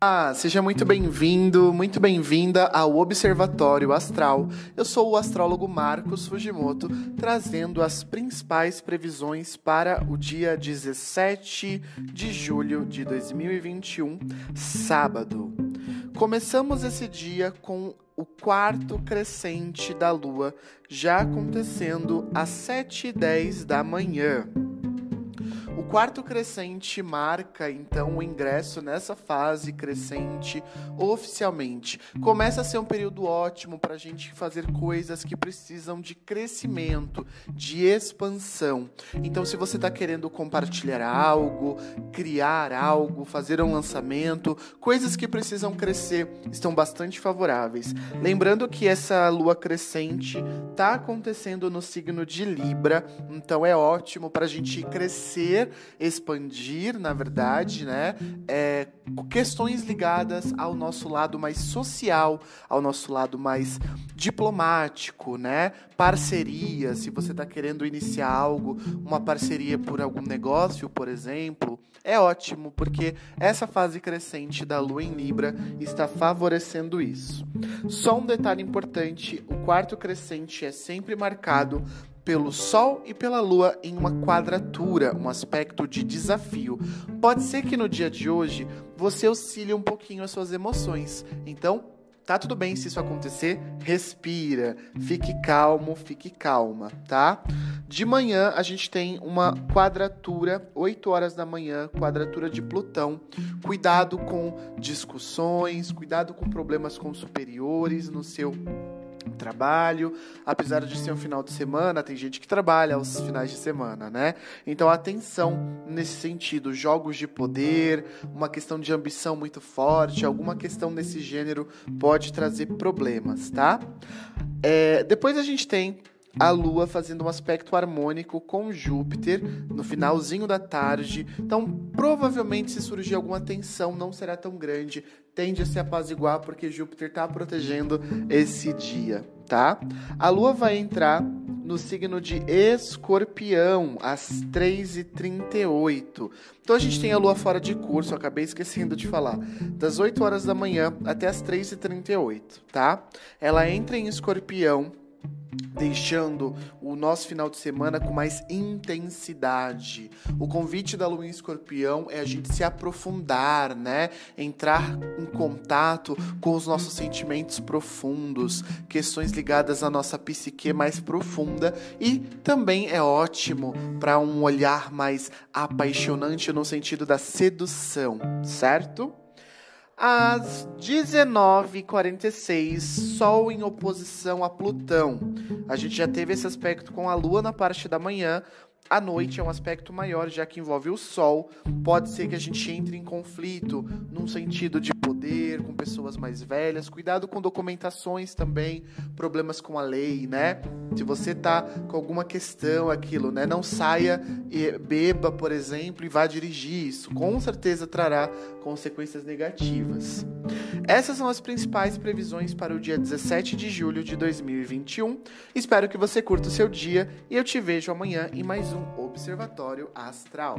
Ah, seja muito bem-vindo, muito bem-vinda ao Observatório Astral. Eu sou o astrólogo Marcos Fujimoto, trazendo as principais previsões para o dia 17 de julho de 2021, sábado. Começamos esse dia com o quarto crescente da Lua, já acontecendo às 7h10 da manhã. O quarto crescente marca então o ingresso nessa fase crescente oficialmente. Começa a ser um período ótimo para a gente fazer coisas que precisam de crescimento, de expansão. Então, se você está querendo compartilhar algo, criar algo, fazer um lançamento, coisas que precisam crescer estão bastante favoráveis. Lembrando que essa lua crescente está acontecendo no signo de Libra, então é ótimo para a gente crescer expandir, na verdade, né, é, questões ligadas ao nosso lado mais social, ao nosso lado mais diplomático, né, parceria, se você está querendo iniciar algo, uma parceria por algum negócio, por exemplo, é ótimo, porque essa fase crescente da Lua em Libra está favorecendo isso. Só um detalhe importante: o quarto crescente é sempre marcado pelo Sol e pela Lua em uma quadratura, um aspecto de desafio. Pode ser que no dia de hoje você oscile um pouquinho as suas emoções. Então, tá tudo bem se isso acontecer, respira, fique calmo, fique calma, tá? De manhã a gente tem uma quadratura, 8 horas da manhã, quadratura de Plutão. Cuidado com discussões, cuidado com problemas com superiores no seu trabalho, apesar de ser um final de semana, tem gente que trabalha aos finais de semana, né? Então atenção nesse sentido, jogos de poder, uma questão de ambição muito forte, alguma questão nesse gênero pode trazer problemas, tá? É, depois a gente tem a Lua fazendo um aspecto harmônico com Júpiter no finalzinho da tarde. Então, provavelmente, se surgir alguma tensão, não será tão grande. Tende a se apaziguar porque Júpiter está protegendo esse dia, tá? A Lua vai entrar no signo de Escorpião, às 3h38. Então a gente tem a lua fora de curso, acabei esquecendo de falar, das 8 horas da manhã até as 3h38, tá? Ela entra em Escorpião deixando o nosso final de semana com mais intensidade. O convite da Lua em Escorpião é a gente se aprofundar, né? Entrar em contato com os nossos sentimentos profundos, questões ligadas à nossa psique mais profunda e também é ótimo para um olhar mais apaixonante no sentido da sedução, certo? Às 19h46, Sol em oposição a Plutão. A gente já teve esse aspecto com a Lua na parte da manhã. À noite é um aspecto maior, já que envolve o Sol. Pode ser que a gente entre em conflito num sentido de poder, com pessoas mais velhas. Cuidado com documentações também, problemas com a lei, né? Se você tá com alguma questão, aquilo, né? Não saia e beba, por exemplo, e vá dirigir. Isso com certeza trará consequências negativas. Essas são as principais previsões para o dia 17 de julho de 2021. Espero que você curta o seu dia e eu te vejo amanhã em mais um Observatório Astral.